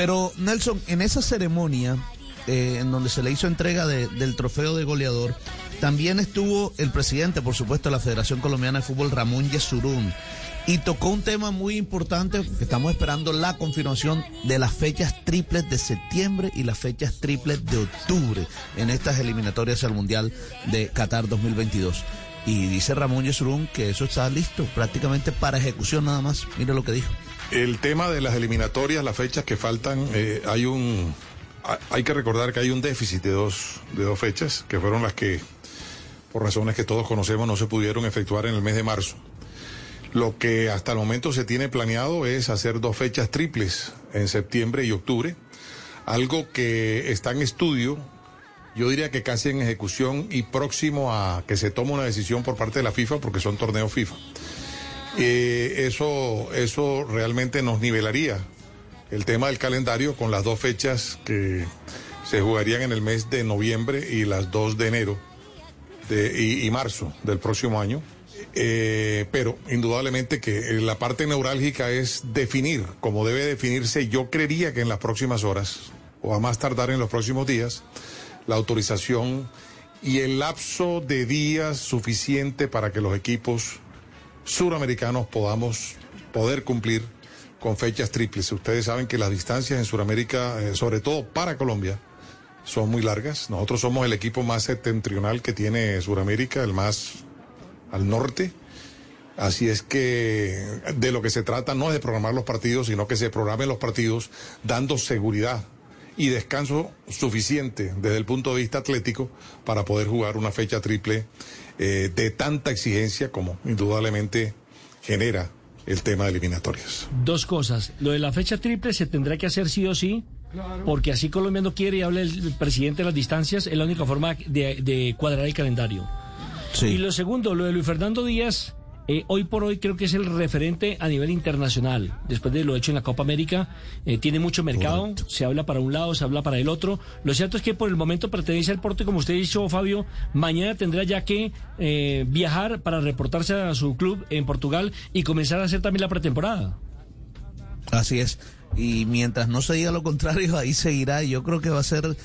Pero Nelson, en esa ceremonia, eh, en donde se le hizo entrega del trofeo de goleador, también estuvo el presidente, por supuesto, de la Federación Colombiana de Fútbol, Ramón Yesurún y tocó un tema muy importante que estamos esperando la confirmación de las fechas triples de septiembre y las fechas triples de octubre en estas eliminatorias al Mundial de Qatar 2022. Y dice Ramón Yesurún que eso está listo prácticamente para ejecución nada más. Mire lo que dijo. El tema de las eliminatorias, las fechas que faltan, eh, hay un hay que recordar que hay un déficit de dos, de dos fechas, que fueron las que, por razones que todos conocemos, no se pudieron efectuar en el mes de marzo. Lo que hasta el momento se tiene planeado es hacer dos fechas triples en septiembre y octubre, algo que está en estudio, yo diría que casi en ejecución y próximo a que se tome una decisión por parte de la FIFA porque son torneos FIFA. Eh, eso, eso realmente nos nivelaría el tema del calendario con las dos fechas que se jugarían en el mes de noviembre y las dos de enero y marzo del próximo año. Eh, pero indudablemente que la parte neurálgica es definir, como debe definirse, yo creería que en las próximas horas, o a más tardar en los próximos días, la autorización y el lapso de días suficiente para que los equipos suramericanos podamos poder cumplir con fechas triples. Ustedes saben que las distancias en Sudamérica, eh, sobre todo para Colombia, son muy largas. Nosotros somos el equipo más septentrional que tiene Sudamérica, el más al norte. Así es que de lo que se trata no es de programar los partidos, sino que se programen los partidos dando seguridad y descanso suficiente desde el punto de vista atlético para poder jugar una fecha triple eh, de tanta exigencia como indudablemente genera el tema de eliminatorias. Dos cosas. Lo de la fecha triple se tendrá que hacer sí o sí. Porque así Colombia no quiere y habla el presidente de las distancias, es la única forma de cuadrar el calendario. Y lo segundo, lo de Luis Fernando Díaz, eh, hoy por hoy creo que es el referente a nivel internacional. Después de lo hecho en la Copa América, eh, tiene mucho mercado, se habla para un lado, se habla para el otro. Lo cierto es que por el momento pertenece al porte, como usted ha dicho, Fabio, mañana tendrá ya que eh, viajar para reportarse a su club en Portugal y comenzar a hacer también la pretemporada. Así es. Y mientras no se diga lo contrario, ahí seguirá. Yo creo que va a ser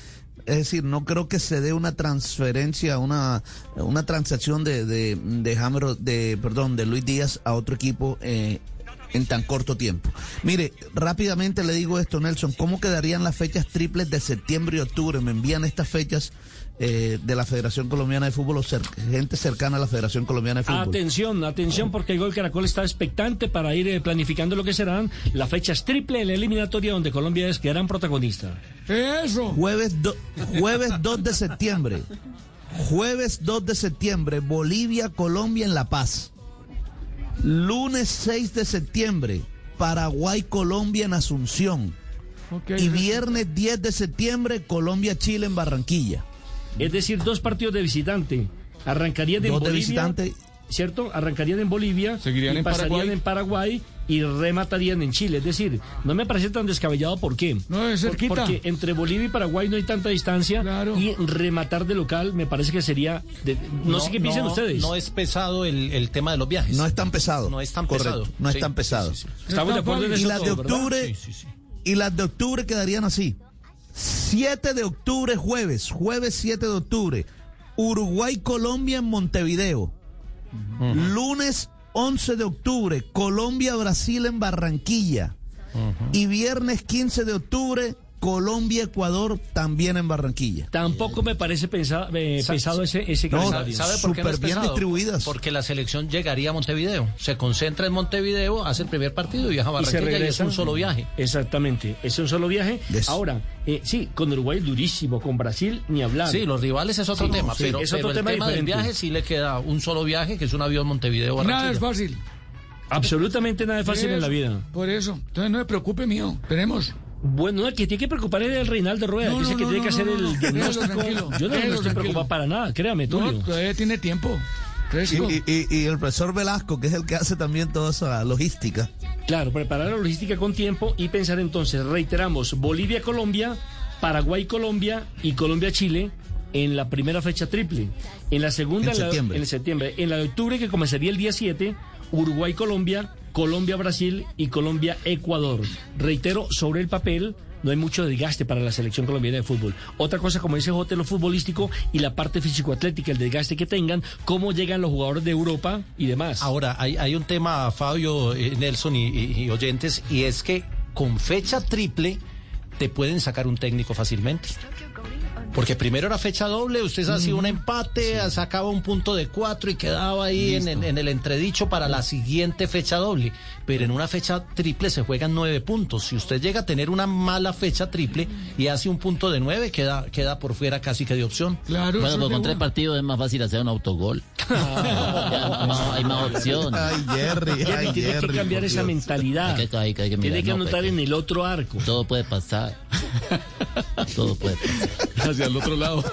es decir, no creo que se dé una transferencia, una, una transacción de, de, de, de, perdón, de Luis Díaz a otro equipo eh, en tan corto tiempo. Mire, rápidamente le digo esto, Nelson, ¿cómo quedarían las fechas triples de septiembre y octubre? Me envían estas fechas eh, de la Federación Colombiana de Fútbol o gente cercana a la Federación Colombiana de Fútbol. Atención, atención, porque el Gol Caracol está expectante para ir eh, planificando lo que serán las fechas triple en la eliminatoria donde Colombia es gran protagonista. Eso. Jueves, jueves 2 de septiembre. Jueves 2 de septiembre, Bolivia, Colombia en La Paz. Lunes 6 de septiembre, Paraguay, Colombia en Asunción. y viernes 10 de septiembre, Colombia, Chile en Barranquilla. Es decir, dos partidos de visitante. Arrancarían en Bolivia. De visitante. ¿Cierto? Arrancarían en Bolivia. Seguirían y pasarían en Paraguay y rematarían en Chile. Es decir, no me parece tan descabellado. ¿Por qué? No, es cerquita. Porque entre Bolivia y Paraguay no hay tanta distancia. Y rematar de local me parece que sería. no, sé qué piensan ustedes. No es pesado el, tema de los viajes. No es tan pesado. No es tan pesado. No es tan pesado. Estamos de acuerdo en eso. Y las de octubre. Y las de octubre quedarían así. 7 de octubre, jueves, jueves 7 de octubre, Uruguay-Colombia en Montevideo. Lunes 11 de octubre, Colombia-Brasil en Barranquilla. Y viernes 15 de octubre, Colombia-Ecuador también en Barranquilla. Tampoco me parece pesado, eh, pesado ese, ese calendario. ¿Sabe por qué no es bien distribuidas. Porque la selección llegaría a Montevideo. Se concentra en Montevideo, hace el primer partido y viaja a Barranquilla y, es un solo viaje. Exactamente, es un solo viaje. Ahora, eh, sí, con Uruguay durísimo, con Brasil ni hablar. Sí, los rivales es otro tema, pero, es otro tema el tema del viaje sí le queda un solo viaje, que es un avión Montevideo-Barranquilla. Nada es fácil. Absolutamente nada es fácil en la vida. Por eso. Entonces no me preocupe, mío. Esperemos. Bueno, el que tiene que preocupar es el Reinaldo Rueda, dice que tiene que hacer el diagnóstico. Yo no, estoy preocupado para nada, créame, Tulio. todavía tiene tiempo. Y, el profesor Velasco, que es el que hace también toda esa logística. Claro, preparar la logística con tiempo y pensar entonces, reiteramos, Bolivia-Colombia, Paraguay-Colombia y Colombia-Chile en la primera fecha triple. En la segunda, en, septiembre. en septiembre. En la de octubre, que comenzaría el día 7, Uruguay-Colombia, Colombia-Brasil y Colombia-Ecuador. Reitero, sobre el papel no hay mucho desgaste para la selección colombiana de fútbol. Otra cosa, como dice Jote, lo futbolístico y la parte físico-atlética, el desgaste que tengan, cómo llegan los jugadores de Europa y demás. Ahora, hay, un tema, Fabio, eh, Nelson y oyentes, y es que con fecha triple te pueden sacar un técnico fácilmente. Porque primero era fecha doble, usted hacía un empate, sacaba un punto de cuatro y quedaba ahí en, el entredicho para la siguiente fecha doble. Pero en una fecha triple se juegan nueve puntos. Si usted llega a tener una mala fecha triple y hace un punto de nueve, queda, queda por fuera casi que de opción. Claro, bueno, pues con tres partidos es más fácil hacer un autogol. hay más opción. Ay, Jerry, tiene que cambiar esa mentalidad. tiene que anotar en el otro arco. Todo puede pasar. Todo puede pasar. Hacia el otro lado.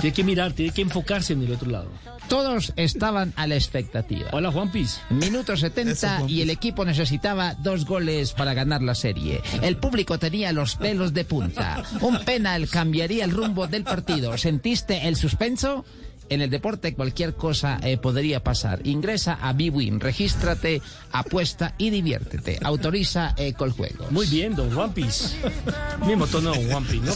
tiene que mirar, tiene que enfocarse en el otro lado. Todos estaban a la expectativa. Hola, Juan Piz. Minuto 70 y el equipo necesitaba dos goles para ganar la serie. El público tenía los pelos de punta. Un penal cambiaría el rumbo del partido. ¿Sentiste el suspenso? En el deporte cualquier cosa eh, podría pasar. Ingresa a BWIN, regístrate, apuesta y diviértete. Autoriza eh, Coljuegos. Muy bien, don One Piece. Mismo tono One Piece, ¿no?